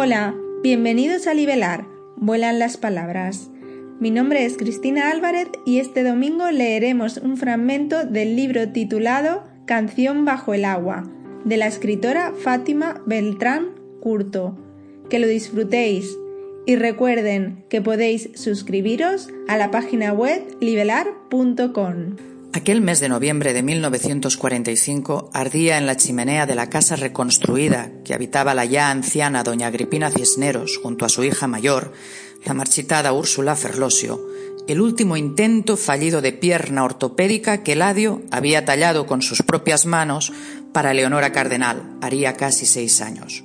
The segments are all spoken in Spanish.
Hola, bienvenidos a Libelar, vuelan las palabras. Mi nombre es Cristina Álvarez y este domingo leeremos un fragmento del libro titulado Canción bajo el agua, de la escritora Fátima Beltrán Curto. Que lo disfrutéis y recuerden que podéis suscribiros a la página web libelar.com. Aquel mes de noviembre de 1945 ardía en la chimenea de la casa reconstruida que habitaba la ya anciana doña Agripina Cisneros junto a su hija mayor, la marchitada Úrsula Ferlosio, el último intento fallido de pierna ortopédica que Ladio había tallado con sus propias manos para Leonora Cardenal, haría casi seis años.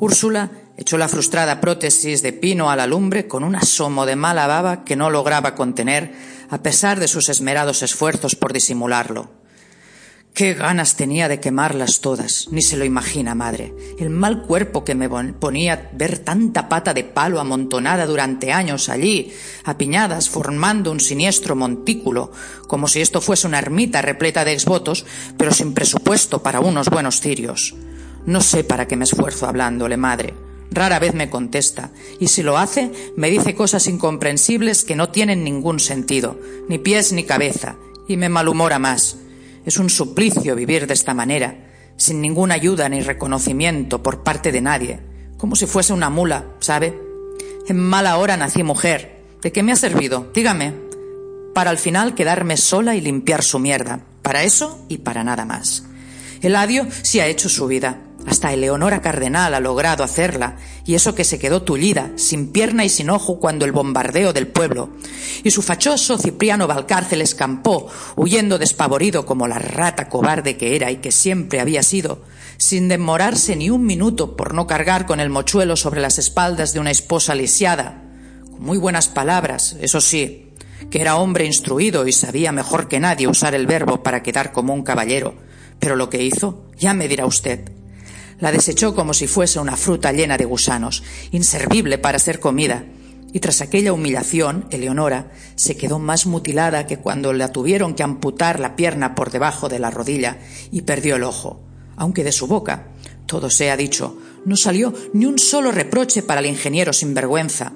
Úrsula echó la frustrada prótesis de pino a la lumbre con un asomo de mala baba que no lograba contener a pesar de sus esmerados esfuerzos por disimularlo. Qué ganas tenía de quemarlas todas, ni se lo imagina, madre. El mal cuerpo que me ponía ver tanta pata de palo amontonada durante años allí, apiñadas, formando un siniestro montículo, como si esto fuese una ermita repleta de exvotos, pero sin presupuesto para unos buenos cirios. No sé para qué me esfuerzo hablándole, madre. Rara vez me contesta, y si lo hace, me dice cosas incomprensibles que no tienen ningún sentido, ni pies ni cabeza, y me malhumora más. Es un suplicio vivir de esta manera, sin ninguna ayuda ni reconocimiento por parte de nadie, como si fuese una mula, ¿sabe? En mala hora nací mujer. ¿De qué me ha servido? Dígame. Para al final quedarme sola y limpiar su mierda. Para eso y para nada más. Eladio sí ha hecho su vida. Hasta Eleonora Cardenal ha logrado hacerla, y eso que se quedó tullida, sin pierna y sin ojo cuando el bombardeo del pueblo. Y su fachoso Cipriano Valcárcel escampó, huyendo despavorido como la rata cobarde que era y que siempre había sido, sin demorarse ni un minuto por no cargar con el mochuelo sobre las espaldas de una esposa lisiada. Con muy buenas palabras, eso sí, que era hombre instruido y sabía mejor que nadie usar el verbo para quedar como un caballero. Pero lo que hizo, ya me dirá usted. La desechó como si fuese una fruta llena de gusanos, inservible para ser comida. Y tras aquella humillación, Eleonora se quedó más mutilada que cuando la tuvieron que amputar la pierna por debajo de la rodilla y perdió el ojo, aunque de su boca, todo sea dicho, no salió ni un solo reproche para el ingeniero sinvergüenza.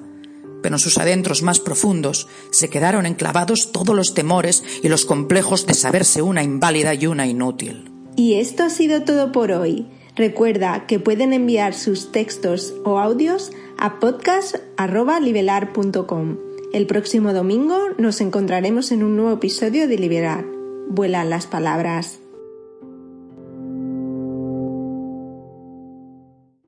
Pero en sus adentros más profundos se quedaron enclavados todos los temores y los complejos de saberse una inválida y una inútil. Y esto ha sido todo por hoy. Recuerda que pueden enviar sus textos o audios a podcast.libelar.com. El próximo domingo nos encontraremos en un nuevo episodio de Liberar. Vuelan las palabras.